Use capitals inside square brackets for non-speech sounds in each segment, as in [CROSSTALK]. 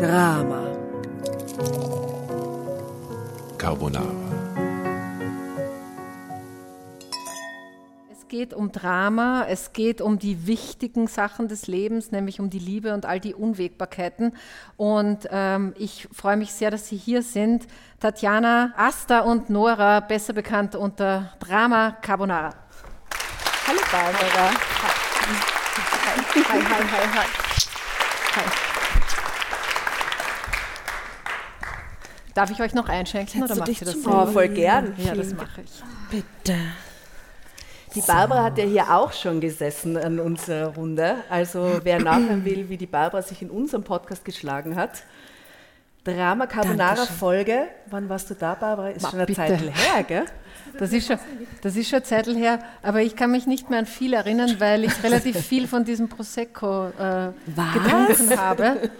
Drama. Carbonara. Es geht um Drama, es geht um die wichtigen Sachen des Lebens, nämlich um die Liebe und all die Unwägbarkeiten. Und ähm, ich freue mich sehr, dass Sie hier sind. Tatjana, Asta und Nora, besser bekannt unter Drama Carbonara. Hallo Barbara. Hi, hi, hi, hi. hi. Darf ich euch noch einschenken oder macht dich ihr das zu selber? Oh, voll gern. Ja, das mache ich. Bitte. Die Barbara hat ja hier auch schon gesessen an unserer Runde. Also wer [CLEARS THROAT] nachhören will, wie die Barbara sich in unserem Podcast geschlagen hat. Drama Carbonara. Folge. Wann warst du da, Barbara? Ist Ma, schon eine bitte. Zeit her, gell? Das ist, schon, das ist schon eine Zeit her, aber ich kann mich nicht mehr an viel erinnern, weil ich relativ viel von diesem Prosecco äh, getrunken habe.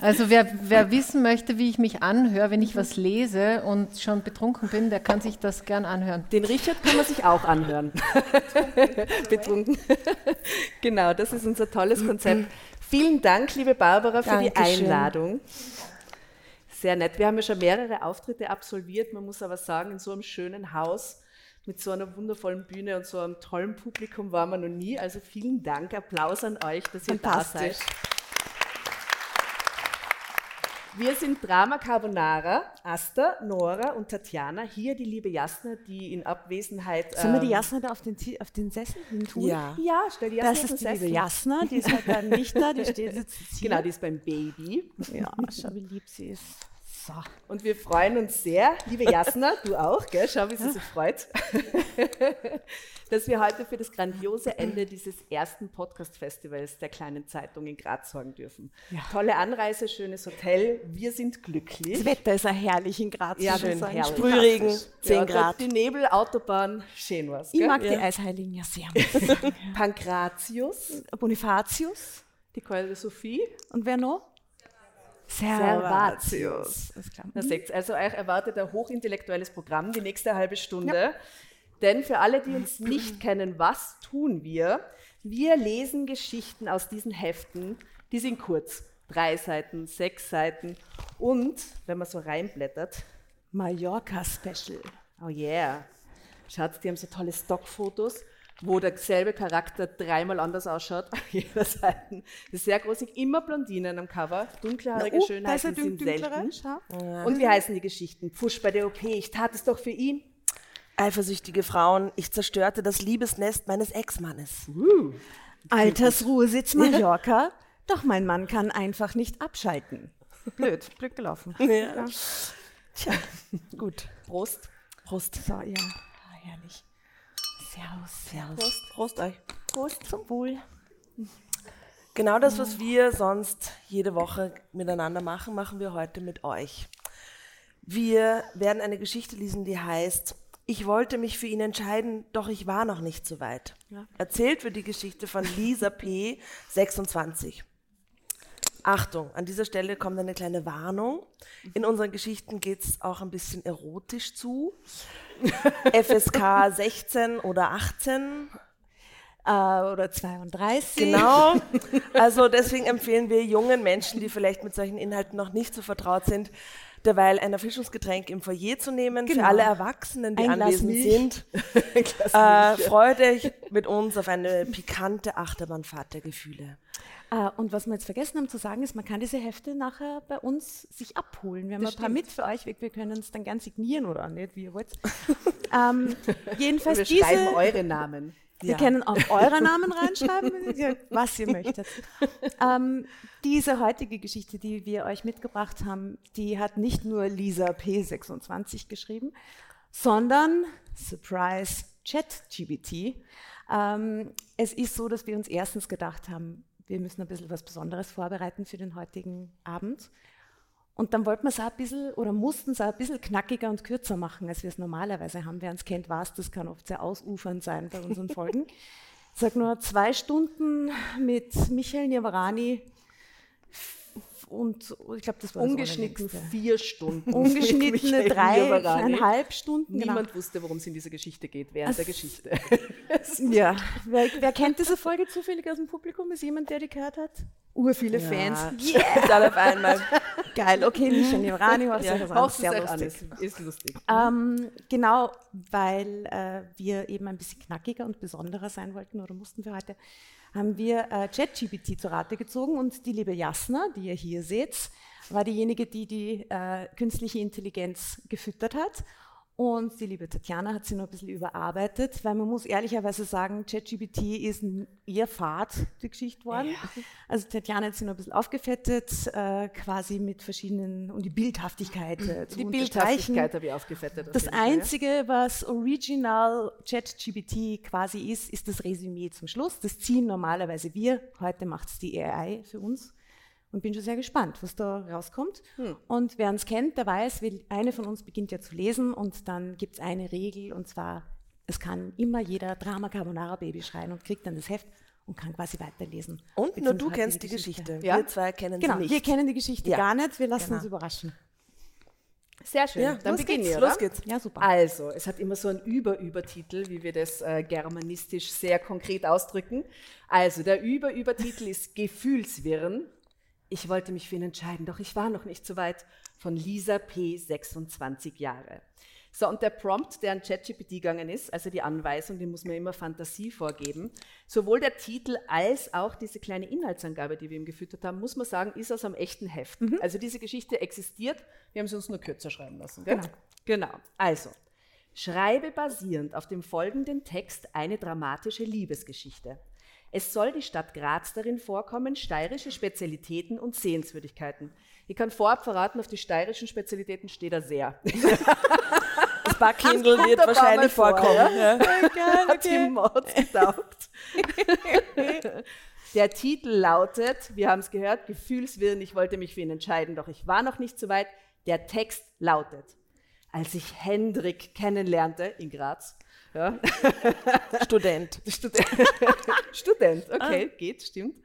Also wer, wer wissen möchte, wie ich mich anhöre, wenn ich was lese und schon betrunken bin, der kann sich das gern anhören. Den Richard kann man sich auch anhören. [LAUGHS] Betrunken. genau, das ist unser tolles Konzept. Vielen Dank, liebe Barbara, für die Dankeschön. Einladung. Sehr nett. Wir haben ja schon mehrere Auftritte absolviert. Man muss aber sagen, in so einem schönen Haus mit so einer wundervollen Bühne und so einem tollen Publikum waren wir noch nie. Also vielen Dank, Applaus an euch, dass ihr da seid. Wir sind Drama Carbonara, Asta, Nora und Tatjana. Hier die liebe Jasna, die in Abwesenheit. Sollen wir die ähm, Jasna da auf den, auf den Sessel hin tun? Ja. Ja, stell die Jasna Das auf den ist die liebe Sessel. Jasna, die ist halt dann nicht da, die steht jetzt hier. Genau, die ist beim Baby. Ja, schau, wie lieb sie ist. So. Und wir freuen uns sehr, liebe Jasna, du auch, gell? schau, wie sie sich freut, [LAUGHS] dass wir heute für das grandiose Ende dieses ersten Podcast-Festivals der kleinen Zeitung in Graz sorgen dürfen. Tolle Anreise, schönes Hotel, wir sind glücklich. Das Wetter ist ja herrlich in Graz. Ja, schön, herrlich. Sprühregen, Fantastisch. 10 ja, Grad. Die Nebel, Autobahn, schön was. Ich mag die Eisheiligen ja sehr. [LAUGHS] Pankratius, Bonifatius. die Keule Sophie, Und wer noch? Servatius. Na, seht's, also euch erwartet ein hochintellektuelles Programm die nächste halbe Stunde. Denn für alle, die uns nicht kennen, was tun wir? Wir lesen Geschichten aus diesen Heften, die sind kurz. Drei Seiten, sechs Seiten. Und, wenn man so reinblättert, Mallorca Special. oh yeah, schaut, die haben so tolle Stockfotos, wo derselbe Charakter dreimal anders ausschaut [LAUGHS] auf jeder Seite. Das ist sehr großig, immer Blondinen am Cover, dunkelhaarige Oh, da ist Schönheiten sind selten. Schau. Und wie heißen die Geschichten? Pfusch bei der OP, ich tat es doch für ihn. Eifersüchtige Frauen, ich zerstörte das Liebesnest meines Ex-Mannes. Altersruhesitz Mallorca. Doch mein Mann kann einfach nicht abschalten. Blöd, blöd gelaufen. Ja. Tja, gut. Prost. Prost. So, ja, ah, herrlich. Servus, servus. Prost. Prost euch. Prost zum Wohl. Genau das, was wir sonst jede Woche miteinander machen, machen wir heute mit euch. Wir werden eine Geschichte lesen, die heißt Ich wollte mich für ihn entscheiden, doch ich war noch nicht so weit. Erzählt wird die Geschichte von Lisa P., 26. Achtung, an dieser Stelle kommt eine kleine Warnung. In unseren Geschichten geht es auch ein bisschen erotisch zu. [LAUGHS] FSK 16 oder 18 Äh, oder 32. Genau. [LAUGHS] Also deswegen empfehlen wir jungen Menschen, die vielleicht mit solchen Inhalten noch nicht so vertraut sind, derweil ein Erfrischungsgetränk im Foyer zu nehmen. Für Genau. alle Erwachsenen, die Ein anwesend sind, [LAUGHS] äh, freut euch mit uns auf eine pikante Achterbahnfahrt der Gefühle. Äh, und was wir jetzt vergessen haben zu sagen, ist, man kann diese Hefte nachher bei uns sich abholen. Wir haben Das ein paar stimmt. mit für euch. Wir, wir können es dann gern signieren oder auch nicht, wie ihr wollt. [LAUGHS] ähm, jedenfalls Wir diese, schreiben eure Namen. Wir Ja. können auch eure Namen reinschreiben, was ihr möchtet. Ähm, diese heutige Geschichte, die wir euch mitgebracht haben, die hat nicht nur Lisa P26 geschrieben, sondern, Surprise, ChatGBT. Ähm, es ist so, dass wir uns erstens gedacht haben, wir müssen ein bisschen was Besonderes vorbereiten für den heutigen Abend. Und dann wollten wir es auch ein bisschen oder mussten es auch ein bisschen knackiger und kürzer machen, als wir es normalerweise haben. Wer uns kennt, weiß, das kann oft sehr ausufernd sein bei unseren Folgen. [LAUGHS] Ich sage nur zwei Stunden mit Michael Niavarani und ich glaube, das war Ungeschnitten das vier Stunden. [LAUGHS] Ungeschnittene dreieinhalb Stunden. Genau. Niemand wusste, worum es in dieser Geschichte geht, während also, der Geschichte. [LAUGHS] ja. Wer, wer, kennt diese Folge zufällig aus dem Publikum? Ist jemand, der die gehört hat? Ur viele ja. Fans. Yeah. [LAUGHS] auf einmal. Geil, okay, nicht an Rani, was ja, das sehr lustig. An, ist, lustig. Ähm, genau, weil äh, wir eben ein bisschen knackiger und besonderer sein wollten oder mussten wir heute haben wir äh, ChatGPT zu Rate gezogen und die liebe Jasna, die ihr hier seht, war diejenige, die die äh, künstliche Intelligenz gefüttert hat. Und die liebe Tatjana hat sie nur ein bisschen überarbeitet, weil man muss ehrlicherweise sagen, ChatGPT ist ihr Fahrt, die Geschichte worden. Ja. Also Tatjana hat sie nur ein bisschen aufgefettet, äh, quasi mit verschiedenen, um die Bildhaftigkeit äh, zu Die Bildhaftigkeit habe ich aufgefettet. Das Einzige, was Original ChatGPT quasi ist, ist das Resümee zum Schluss. Das ziehen normalerweise wir. Heute macht es die AI für uns und bin schon sehr gespannt, was da rauskommt. Hm. Und wer uns kennt, der weiß, eine von uns beginnt ja zu lesen und dann gibt es eine Regel und zwar, es kann immer jeder Drama Carbonara Baby schreien und kriegt dann das Heft und kann quasi weiterlesen. Und nur du kennst die Geschichte. Geschichte. Ja? Wir zwei kennen genau, sie nicht. wir kennen die Geschichte ja. gar nicht, wir lassen genau. uns überraschen. Sehr schön. Ja, dann beginnen wir, Los geht's. Ja, super. Also, es hat immer so einen Über-Übertitel, wie wir das äh, germanistisch sehr konkret ausdrücken. Also, der Über-Übertitel ist Gefühlswirren ich wollte mich für ihn entscheiden, doch ich war noch nicht so weit. Von Lisa P., 26 Jahre. So, und der Prompt, der an ChatGPT gegangen ist, also die Anweisung, den muss man immer Fantasie vorgeben. Sowohl der Titel als auch diese kleine Inhaltsangabe, die wir ihm gefüttert haben, muss man sagen, ist aus einem echten Heft. Mhm. Also diese Geschichte existiert, wir haben sie uns nur kürzer schreiben lassen. Gell? Genau. genau. Also, schreibe basierend auf dem folgenden Text eine dramatische Liebesgeschichte. Es soll die Stadt Graz darin vorkommen, steirische Spezialitäten und Sehenswürdigkeiten. Ich kann vorab verraten, auf die steirischen Spezialitäten steht er sehr. Das Backhindel wird wahrscheinlich vorkommen. Ja? [LAUGHS] Ja. Geil, [LAUGHS] okay. Hat getaugt. [LAUGHS] Der Titel lautet, wir haben es gehört, Gefühlswirren, ich wollte mich für ihn entscheiden, doch ich war noch nicht so weit. Der Text lautet, als ich Hendrik kennenlernte in Graz, ja. [LAUGHS] Student. Student. Student, okay, ah. geht, stimmt.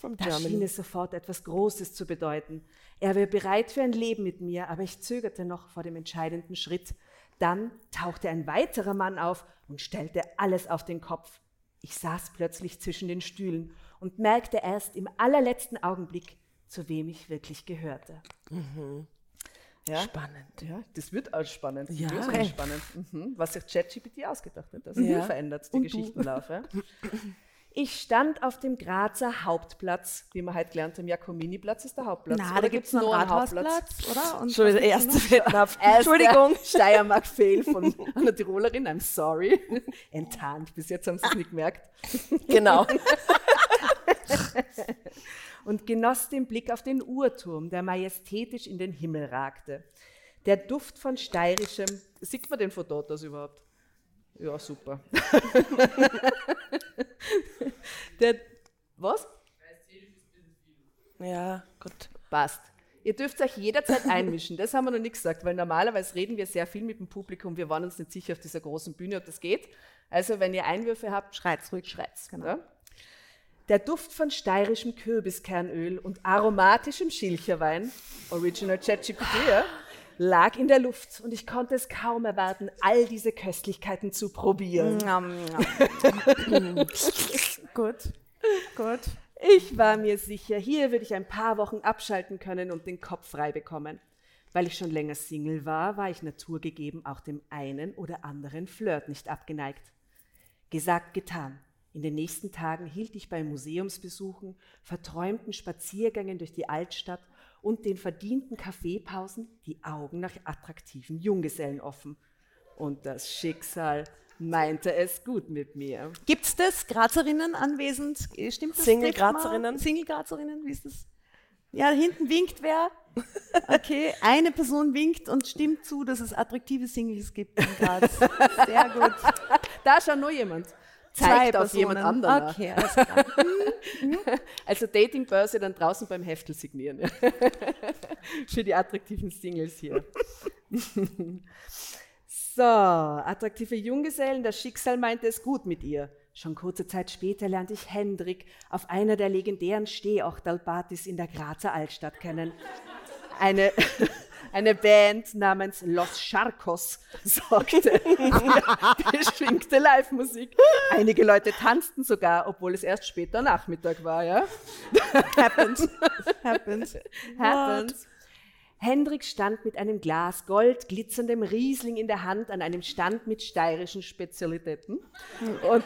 From da schien es sofort etwas Großes zu bedeuten. Er wäre bereit für ein Leben mit mir, aber ich zögerte noch vor dem entscheidenden Schritt. Dann tauchte ein weiterer Mann auf und stellte alles auf den Kopf. Ich saß plötzlich zwischen den Stühlen und merkte erst im allerletzten Augenblick, zu wem ich wirklich gehörte. Mhm. Ja? Spannend. Ja, das wird auch spannend. Ja. Das okay. spannend. Mhm. Was sich ChatGPT ausgedacht hat. Also ja. verändert die Geschichtenlauf. Ja? [LAUGHS] Ich stand auf dem Grazer Hauptplatz, wie wir heute gelernt haben. Jakominiplatz ist der Hauptplatz. Na, oder da gibt es noch einen Hauptplatz, oder? Und Schon der erste Fettnapf. Entschuldigung. [LAUGHS] Steiermark-Fail von [LAUGHS] einer Tirolerin. I'm sorry. Enttarnt. Bis jetzt haben sie es nicht gemerkt. Genau. Und genoss den Blick auf den Uhrturm, der majestätisch in den Himmel ragte. Der Duft von steirischem, sieht man den von dort aus überhaupt? Ja, super. [LAUGHS] der, was? Ja, gut. Passt. Ihr dürft euch jederzeit einmischen. Das haben wir noch nicht gesagt, weil normalerweise reden wir sehr viel mit dem Publikum. Wir waren uns nicht sicher auf dieser großen Bühne, ob das geht. Also, wenn ihr Einwürfe habt, schreit's ruhig, schreit's. Genau. Ja? Der Duft von steirischem Kürbiskernöl und aromatischem Schilcherwein, Original ChatGPT, lag in der Luft und ich konnte es kaum erwarten, all diese Köstlichkeiten zu probieren. [LAUGHS] gut, gut. Ich war mir sicher, hier würde ich ein paar Wochen abschalten können und den Kopf frei bekommen. Weil ich schon länger Single war, war ich naturgegeben auch dem einen oder anderen Flirt nicht abgeneigt. Gesagt, getan. In den nächsten Tagen hielt ich bei Museumsbesuchen, verträumten Spaziergängen durch die Altstadt und den verdienten Kaffeepausen die Augen nach attraktiven Junggesellen offen. Und das Schicksal meinte es gut mit mir. Gibt es das? Grazerinnen anwesend? Stimmt das? Single Grazerinnen? Single Grazerinnen, wie ist das? Ja, hinten winkt wer. [LAUGHS] Okay, eine Person winkt und stimmt zu, dass es attraktive Singles gibt in Graz. [LAUGHS] Sehr gut. Da schaut nur jemand zeigt auf jemand anderen. Okay, alles klar. [LAUGHS] also Datingbörse dann draußen beim Heftel signieren. [LAUGHS] Für die attraktiven Singles hier. [LAUGHS] so, attraktive Junggesellen, das Schicksal meinte es gut mit ihr. Schon kurze Zeit später lernte ich Hendrik auf einer der legendären Stehachtalpartys in der Grazer Altstadt kennen. Eine, eine Band namens Los Charcos [LAUGHS] sorgte für [LAUGHS] beschwingte Live-Musik. Einige Leute tanzten sogar, obwohl es erst später Nachmittag war. Ja? [LAUGHS] Happens. Happens. Happens. Hendrik stand mit einem Glas Gold glitzerndem Riesling in der Hand an einem Stand mit steirischen Spezialitäten und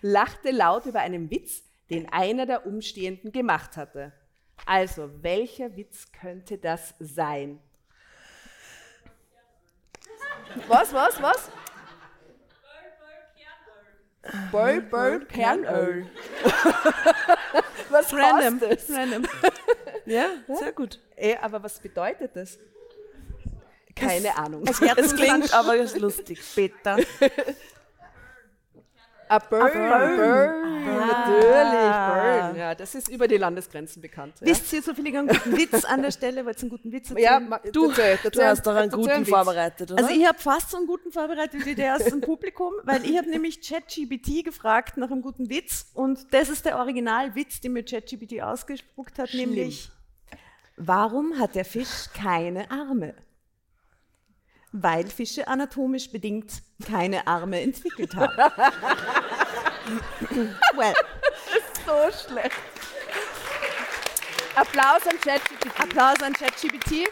lachte laut über einen Witz, den einer der Umstehenden gemacht hatte. Also, welcher Witz könnte das sein? Was, was, was? Böll, Böll, Kernöl. [LAUGHS] was Random. heißt das? Random. [LAUGHS] Ja, sehr gut. Eh, aber was bedeutet das? Keine Ahnung. [LAUGHS] Es klingt aber lustig. Später. A Burn, Burn. Burn. Natürlich, Burn. Ja, das ist über die Landesgrenzen bekannt. Ja, Wisst ihr zufällig einen guten Witz an der Stelle? Wollt ihr einen guten Witz erzählen? ja ma- Du, erzähl, du hast doch einen guten vorbereitet, oder? Also ich habe fast so einen guten vorbereitet wie der aus dem Publikum, weil ich habe nämlich ChatGPT gefragt nach einem guten Witz und das ist der Originalwitz, den mir ChatGPT ausgespuckt hat, Schlimm. nämlich Warum hat der Fisch keine Arme? Weil Fische anatomisch bedingt keine Arme entwickelt haben. [LAUGHS] well, So schlecht. Applaus an ChatGPT. Applaus an ChatGPT.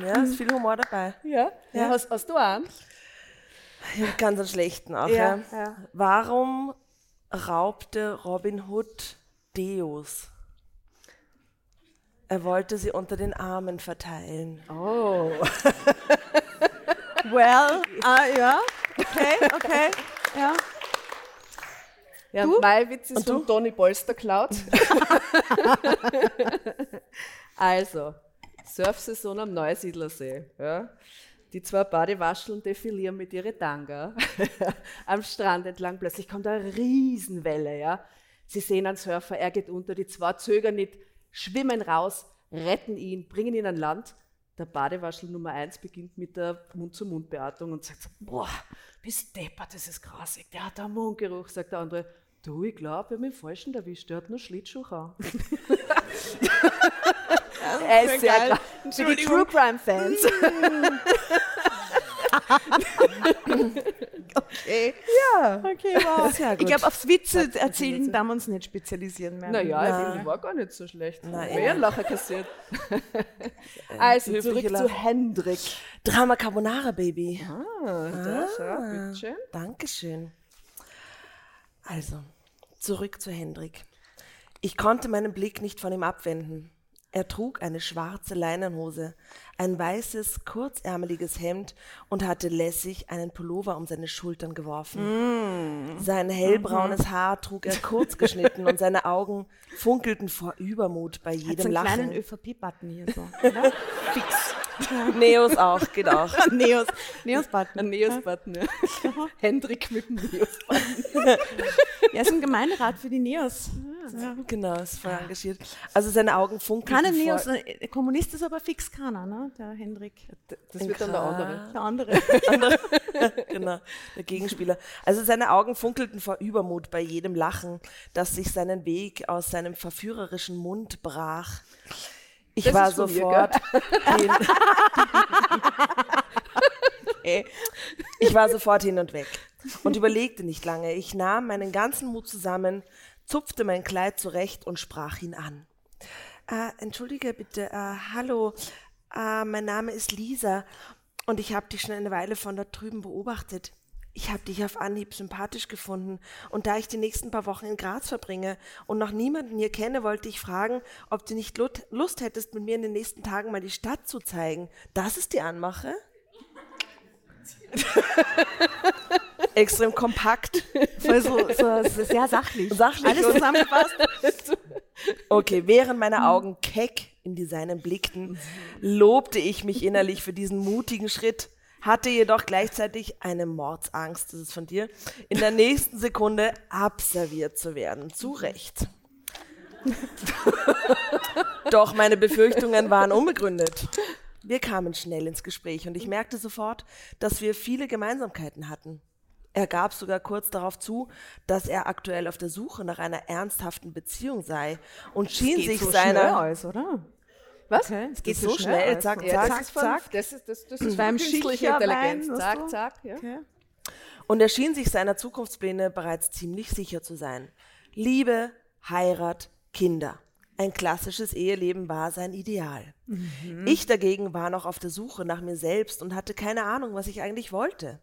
[LAUGHS] ja, ist viel Humor dabei. Ja? ja. Hast, hast du einen? Ich ganz einen schlechten auch. Ja, Ja, ja. Warum raubte Robin Hood Deos? Er wollte sie unter den Armen verteilen. Oh. Well, ah, ja, okay, okay, ja. Ja, mein Witz ist Und von du? Toni Polster klaut. [LAUGHS] also, Surfsaison am Neusiedlersee. Ja. Die zwei Badewascheln defilieren mit ihren Tanga [LAUGHS] am Strand entlang. Plötzlich kommt eine Riesenwelle. Ja. Sie sehen einen Surfer, er geht unter, die zwei zögern nicht, schwimmen raus, retten ihn, bringen ihn an Land. Der Badewaschel Nummer eins beginnt mit der Mund-zu-Mund-Beatmung und sagt so, boah, bist deppert, das ist grausig. Der hat einen Mundgeruch, sagt der andere. Du, ich glaube, wir haben den Falschen erwischt, der hat nur Schlittschuh an. [LAUGHS] er ist sehr geil. geil. Für die True Crime Fans. [LAUGHS] Okay. ja. Okay, wow. Sehr Ich glaube, aufs Witze erzählen darf man uns nicht spezialisieren mehr. Naja, Ja. ich war gar nicht so schlecht. Wer einen Lacher kassiert. [LAUGHS] also, zurück zu. Hendrik. Drama Carbonara, Baby. Ah, da, schau, bitteschön. Dankeschön. Also, zurück zu Hendrik. Ich konnte meinen Blick nicht von ihm abwenden. Er trug eine schwarze Leinenhose, ein weißes, kurzärmeliges Hemd und hatte lässig einen Pullover um seine Schultern geworfen. Sein hellbraunes Haar trug er kurz geschnitten und seine Augen funkelten vor Übermut bei Hat so jedem einen kleinen Lachen. ÖVP-Button hier so. [LAUGHS] Oder? Fix. [LAUGHS] Neos auch, geht auch. [LAUGHS] Neos. Neos-Button. Ein Neos-Button, ja. Hendrik mit dem Neos-Button. [LAUGHS] Ja, ist ein Gemeinderat für die Neos. Genau, ist voll engagiert. Also seine Augen funkelten Keine vor Neos. äh, Kommunist ist aber fix keiner, ne? Der Hendrik. Das wird dann der andere. Der andere. genau, der Gegenspieler. Also seine Augen funkelten vor Übermut bei jedem Lachen, das sich seinen Weg aus seinem verführerischen Mund brach. Ich Das war sofort hin, [LAUGHS] ich war sofort hin und weg und überlegte nicht lange. Ich nahm meinen ganzen Mut zusammen, zupfte mein Kleid zurecht und sprach ihn an. Äh, entschuldige bitte, äh, hallo, äh, mein Name ist Lisa und ich habe dich schon eine Weile von da drüben beobachtet. Ich habe dich auf Anhieb sympathisch gefunden und da ich die nächsten paar Wochen in Graz verbringe und noch niemanden hier kenne, wollte ich fragen, ob du nicht Lust hättest, mit mir in den nächsten Tagen mal die Stadt zu zeigen. Das ist die Anmache. [LAUGHS] Extrem kompakt. Voll so, so, sehr sachlich. Sachlich Alles zusammengefasst. [LAUGHS] Okay, während meine Augen keck in die seinen blickten, lobte ich mich innerlich für diesen mutigen Schritt, hatte jedoch gleichzeitig eine Mordsangst, das ist von dir, in der nächsten Sekunde abserviert zu werden. Zu Recht. [LAUGHS] Doch meine Befürchtungen waren unbegründet. Wir kamen schnell ins Gespräch und ich merkte sofort, dass wir viele Gemeinsamkeiten hatten. Er gab sogar kurz darauf zu, dass er aktuell auf der Suche nach einer ernsthaften Beziehung sei und schien sich so seiner aus, oder? Was? Okay, Es geht so schnell, aus. zack, Ja, zack. von, zack. Das ist, das, das ist Beim künstliche Intelligenz. weißt Zack, du? zack. Ja. Okay. Und er schien sich seiner Zukunftspläne bereits ziemlich sicher zu sein. Liebe, Heirat, Kinder. Ein klassisches Eheleben war sein Ideal. Ich dagegen war noch auf der Suche nach mir selbst und hatte keine Ahnung, was ich eigentlich wollte.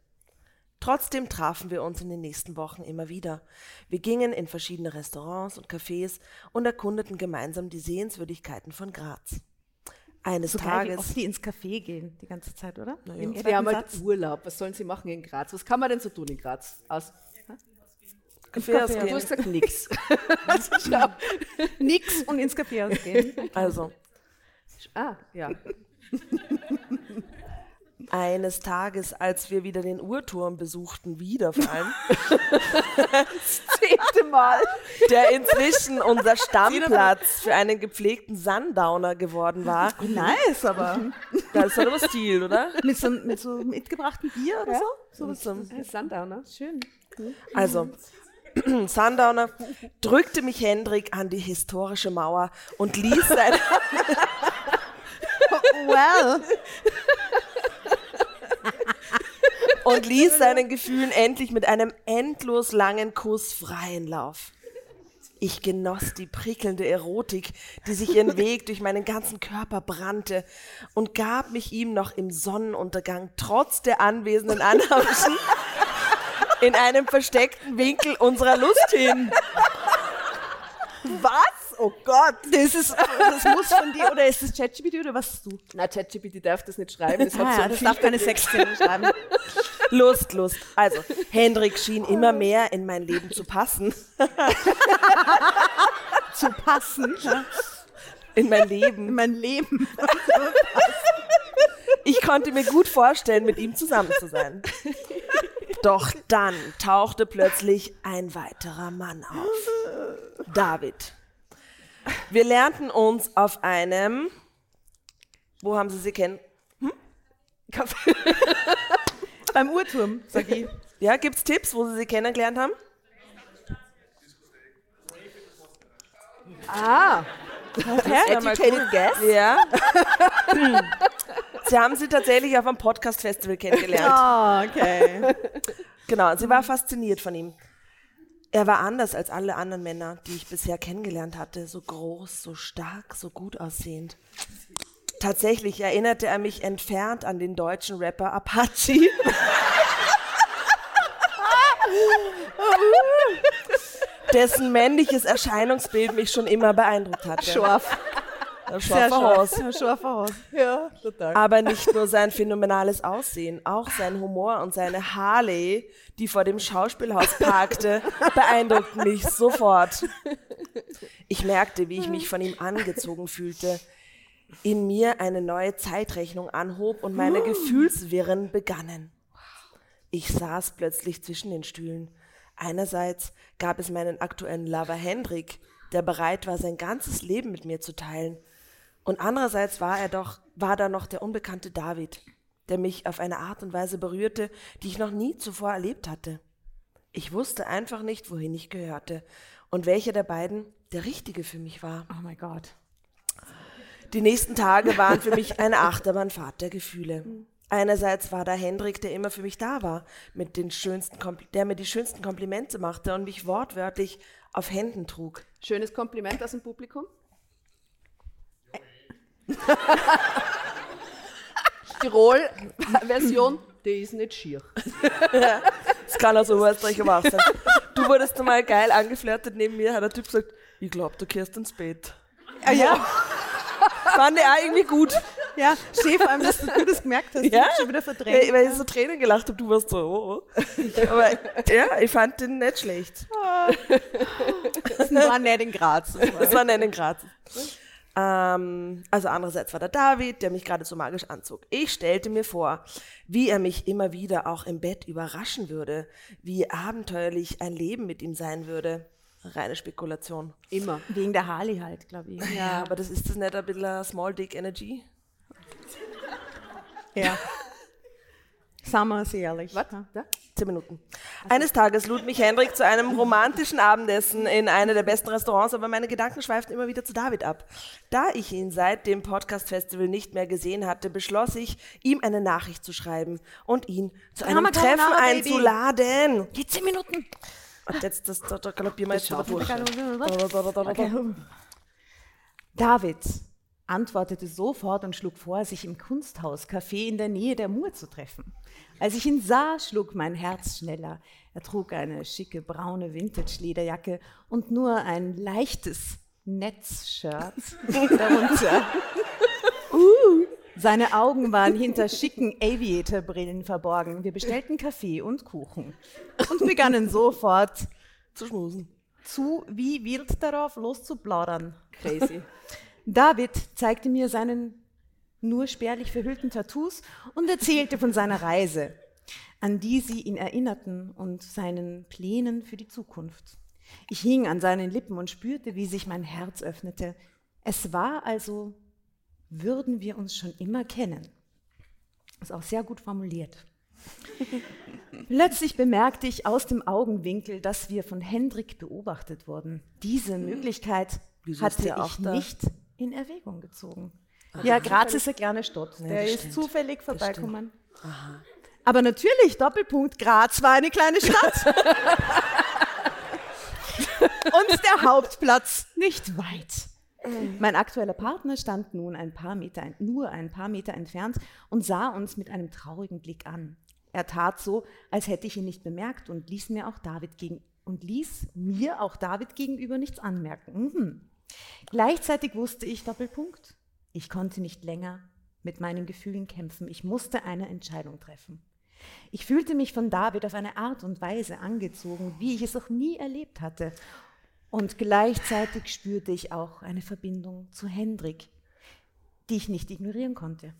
Trotzdem trafen wir uns in den nächsten Wochen immer wieder. Wir gingen in verschiedene Restaurants und Cafés und erkundeten gemeinsam die Sehenswürdigkeiten von Graz. Eines So geil, wie Tages. oft die ins Café gehen, die ganze Zeit, oder? Im Die zweiten haben halt Satz. Urlaub. Was sollen sie machen in Graz? Was kann man denn so tun in Graz? Aus, Café du ausgehen. hast gesagt nix. [LAUGHS] also, schau. Nix und ins Café ausgehen. Also, Ah, ja. [LAUGHS] eines Tages, als wir wieder den Uhrturm besuchten, wieder vor allem, Zehnte Mal. der inzwischen unser Stammplatz für einen gepflegten Sundowner geworden war. nice, aber Das ist doch aber Stil, oder? mit so, mit so mitgebrachtem Bier oder so? so was, Zum- Sundowner. schön. Also, [CLEARS THROAT] Sundowner drückte mich Hendrik an die historische Mauer und ließ, sein, [LAUGHS] Well, und [LAUGHS] ließ seinen Gefühlen endlich mit einem endlos langen Kuss freien Lauf. Ich genoss die prickelnde Erotik, die sich ihren Weg durch meinen ganzen Körper brannte und gab mich ihm noch im Sonnenuntergang trotz der anwesenden Anhamschen in einem versteckten Winkel unserer Lust hin. was? Oh Gott. Das, ist, das muss von dir, oder ist das ChatGPT oder was du? Na, ChatGPT darf das nicht schreiben. Das hat Ah, so ja, ein das darf keine Sexszene schreiben. Lust, Lust. Also, Hendrik schien immer mehr in mein Leben zu passen. [LAUGHS] Zu passen In mein in Leben. mein Leben. Ich konnte mir gut vorstellen, mit ihm zusammen zu sein. Doch dann tauchte plötzlich ein weiterer Mann auf. David. Wir lernten uns auf einem. Wo haben Sie sie kennen? [LAUGHS] Beim Uhrturm, sag ich. Ja, gibt's Tipps, wo Sie sie kennengelernt haben? Ah, mal educated guess. Ja. [LAUGHS] Sie haben sie tatsächlich auf einem Podcast-Festival kennengelernt. Ah, okay. [LAUGHS] Genau, sie war fasziniert von ihm. Er war anders als alle anderen Männer, die ich bisher kennengelernt hatte. So groß, so stark, so gut aussehend. Tatsächlich erinnerte er mich entfernt an den deutschen Rapper Apache. [LAUGHS] dessen männliches Erscheinungsbild mich schon immer beeindruckt hatte. Scharf. Der Sehr scharfe Haus. scharf. Scharfer Haus. Ja, total. Aber nicht nur sein phänomenales Aussehen, auch sein Humor und seine Harley, die vor dem Schauspielhaus parkte, [LAUGHS] beeindruckten mich sofort. Ich merkte, wie ich mich von ihm angezogen fühlte, in mir eine neue Zeitrechnung anhob und meine Gefühlswirren begannen. Ich saß plötzlich zwischen den Stühlen. Einerseits gab es meinen aktuellen Lover Hendrik, der bereit war, sein ganzes Leben mit mir zu teilen. Und andererseits war er doch, war da noch der unbekannte David, der mich auf eine Art und Weise berührte, die ich noch nie zuvor erlebt hatte. Ich wusste einfach nicht, wohin ich gehörte und welcher der beiden der richtige für mich war. Oh mein Gott. Die nächsten Tage waren für mich eine Achterbahnfahrt der Gefühle. Einerseits war da Hendrik, der immer für mich da war, mit den schönsten Kompl der mir die schönsten Komplimente machte und mich wortwörtlich auf Händen trug. Schönes Kompliment aus dem Publikum. [LAUGHS] Tirol-Version, die ist nicht schier. Das kann auch so Österreich auch sein. Du wurdest einmal geil angeflirtet neben mir, hat der Typ gesagt, ich glaube, du kehrst ins Bett. Ah, ja, Fand er auch irgendwie gut. ja, Chef, vor allem, dass du das gemerkt hast. Ja? Ich schon wieder verdrängt. Weil, weil ich so Tränen gelacht habe, du warst so, oh, oh. Aber ja, ich fand den nicht schlecht. Das war nicht in Graz. Das war nicht in Graz. Ähm, also andererseits war der David, der mich gerade so magisch anzog. Ich stellte mir vor, wie er mich immer wieder auch im Bett überraschen würde, wie abenteuerlich ein Leben mit ihm sein würde. Reine Spekulation. Immer. Wegen der Harley halt, glaube ich. Ja, aber das ist das nicht ein bisschen Small Dick Energy? Ja. Sagen wir es ehrlich. Was? Ja. Zehn Minuten. Eines Tages lud mich Hendrik zu einem romantischen Abendessen in eine der besten Restaurants, aber meine Gedanken schweiften immer wieder zu David ab. Da ich ihn seit dem Podcast-Festival nicht mehr gesehen hatte, beschloss ich, ihm eine Nachricht zu schreiben und ihn zu einem Treffen einzuladen. Die zehn Minuten. Und jetzt, das, da, da galoppieren wir jetzt durch. David antwortete sofort und schlug vor, sich im Kunsthauscafé in der Nähe der Mur zu treffen. Als ich ihn sah, schlug mein Herz schneller. Er trug eine schicke braune Vintage-Lederjacke und nur ein leichtes Netzshirt [LAUGHS] darunter. Uh, seine Augen waren hinter schicken Aviator-Brillen verborgen. Wir bestellten Kaffee und Kuchen und begannen sofort Zu schmusen. zu wie wild darauf loszuplaudern. Crazy. [LAUGHS] David zeigte mir seinen nur spärlich verhüllten Tattoos und erzählte von seiner Reise, an die sie ihn erinnerten und seinen Plänen für die Zukunft. Ich hing an seinen Lippen und spürte, wie sich mein Herz öffnete. Es war also, würden wir uns schon immer kennen. Ist auch sehr gut formuliert. [LAUGHS] Plötzlich bemerkte ich aus dem Augenwinkel, dass wir von Hendrik beobachtet wurden. Diese Möglichkeit Wieso ist hatte ich da? nicht in Erwägung gezogen. Ja, Graz ist eine kleine Stadt. Der das ist stimmt. zufällig vorbeikommen. Aber natürlich, Doppelpunkt, Graz war eine kleine Stadt. [LAUGHS] Und der Hauptplatz nicht weit. Mein aktueller Partner stand nun ein paar Meter, nur ein paar Meter entfernt und sah uns mit einem traurigen Blick an. Er tat so, als hätte ich ihn nicht bemerkt und ließ mir auch David gegen und ließ mir auch David gegenüber nichts anmerken. Mhm. Gleichzeitig wusste ich Doppelpunkt. Ich konnte nicht länger mit meinen Gefühlen kämpfen. Ich musste eine Entscheidung treffen. Ich fühlte mich von David auf eine Art und Weise angezogen, wie ich es noch nie erlebt hatte. Und gleichzeitig spürte ich auch eine Verbindung zu Hendrik, die ich nicht ignorieren konnte.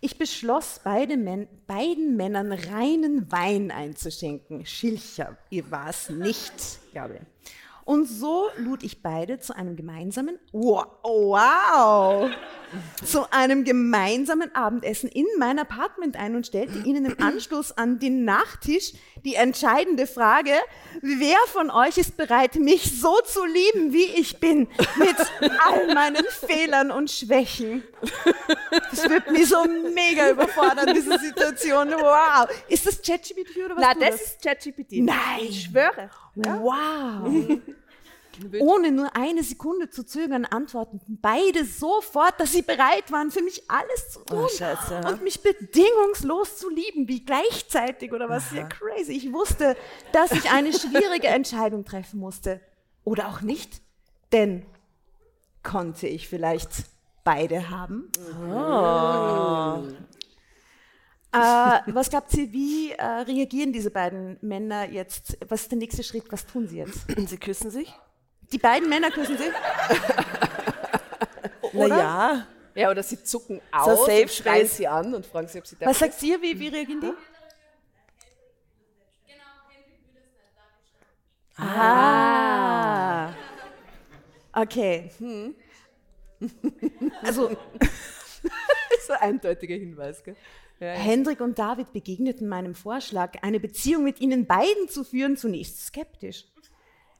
Ich beschloss, beide Män beiden Männern reinen Wein einzuschenken. Schilcher war es nicht, glaube ich. Und so lud ich beide zu einem gemeinsamen, wow, wow, zu einem gemeinsamen Abendessen in mein Apartment ein und stellte ihnen im Anschluss an den Nachtisch die entscheidende Frage, wer von euch ist bereit, mich so zu lieben, wie ich bin, mit all meinen Fehlern und Schwächen. Das wird mich so mega überfordern, diese Situation. Wow. Ist das ChatGPT oder was? Na, das ist ChatGPT. Nein. Ich schwöre. Wow. Ohne nur eine Sekunde zu zögern, antworteten beide sofort, dass sie bereit waren, für mich alles zu tun Oh, und mich bedingungslos zu lieben, wie gleichzeitig oder was. Ja, crazy. Ich wusste, dass ich eine [LAUGHS] schwierige Entscheidung treffen musste. Oder auch nicht, denn konnte ich vielleicht beide haben? Äh, was glaubt ihr, wie äh, reagieren diese beiden Männer jetzt? Was ist der nächste Schritt? Was tun sie jetzt? Sie küssen sich? Die beiden Männer küssen sich? [LAUGHS] Naja. Ja, oder sie zucken aus So und schreien sie an und fragen sie, ob sie da Was sagt ihr? Wie, wie reagieren die? Ah. Okay. [LAUGHS] Also [LAUGHS] so ein eindeutiger Hinweis. Gell? Ja, ja. Hendrik und David begegneten meinem Vorschlag, eine Beziehung mit ihnen beiden zu führen, zunächst skeptisch.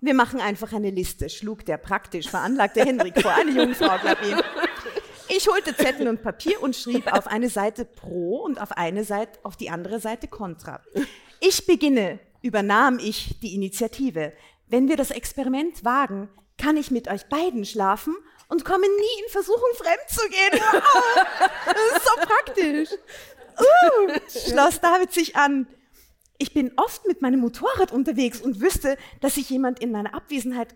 Wir machen einfach eine Liste, schlug der praktisch veranlagte Hendrik vor, eine Jungfrau, glaub ich. Ich holte Zettel und Papier und schrieb auf eine Seite pro und auf eine Seite, auf die andere Seite kontra. Ich beginne, übernahm ich die Initiative. Wenn wir das Experiment wagen, kann ich mit euch beiden schlafen und komme nie in Versuchung, fremd zu gehen. [LAUGHS] Das ist so praktisch. Uh, schloss David sich an. Ich bin oft mit meinem Motorrad unterwegs und wüsste, dass sich jemand in meiner Abwesenheit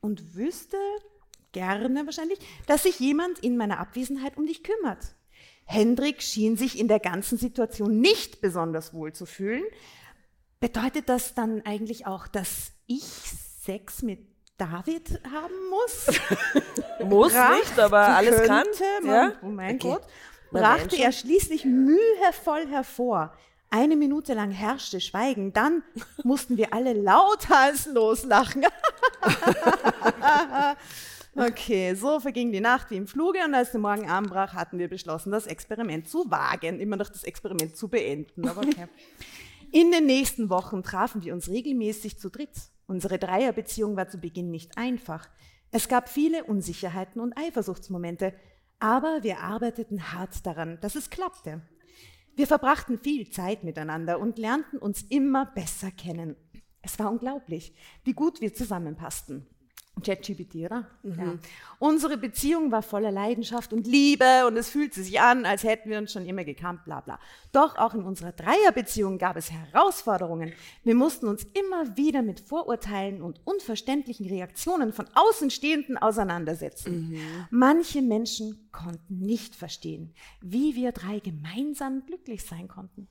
und wüsste gerne wahrscheinlich, dass sich jemand in meiner Abwesenheit um dich kümmert. Hendrik schien sich in der ganzen Situation nicht besonders wohl zu fühlen. Bedeutet das dann eigentlich auch, dass ich Sex mit David haben muss? [LAUGHS] Muss Brachte- nicht, aber alles kann. könnte man- Ja? Oh mein Okay. Gott. Brachte er schließlich mühevoll hervor. Eine Minute lang herrschte Schweigen. Dann [LAUGHS] mussten wir alle lauthals loslachen. [LAUGHS] okay, so verging die Nacht wie im Fluge und als der Morgen anbrach, hatten wir beschlossen, das Experiment zu wagen. Immer noch das Experiment zu beenden. Aber okay. [LAUGHS] In den nächsten Wochen trafen wir uns regelmäßig zu dritt. Unsere Dreierbeziehung war zu Beginn nicht einfach. Es gab viele Unsicherheiten und Eifersuchtsmomente, aber wir arbeiteten hart daran, dass es klappte. Wir verbrachten viel Zeit miteinander und lernten uns immer besser kennen. Es war unglaublich, wie gut wir zusammenpassten. ChatGPT, oder? Mhm. Ja. Unsere Beziehung war voller Leidenschaft und Liebe und es fühlte sich an, als hätten wir uns schon immer gekannt, bla bla. Doch auch in unserer Dreierbeziehung gab es Herausforderungen. Wir mussten uns immer wieder mit Vorurteilen und unverständlichen Reaktionen von Außenstehenden auseinandersetzen. Mhm. Manche Menschen konnten nicht verstehen, wie wir drei gemeinsam glücklich sein konnten.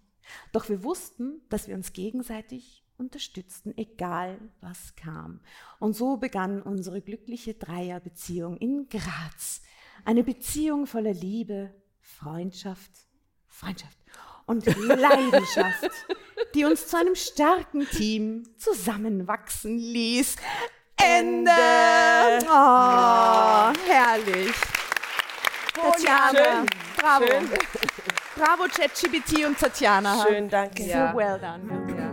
Doch wir wussten, dass wir uns gegenseitig unterstützten, egal was kam. Und so begann unsere glückliche Dreierbeziehung in Graz. Eine Beziehung voller Liebe, Freundschaft, Freundschaft und [LAUGHS] Leidenschaft, die uns zu einem starken Team zusammenwachsen ließ. Ende! Oh, herrlich. Tatjana, bravo. Schön. Bravo, ChatGPT und Tatjana. Schön, danke. So ja. well done.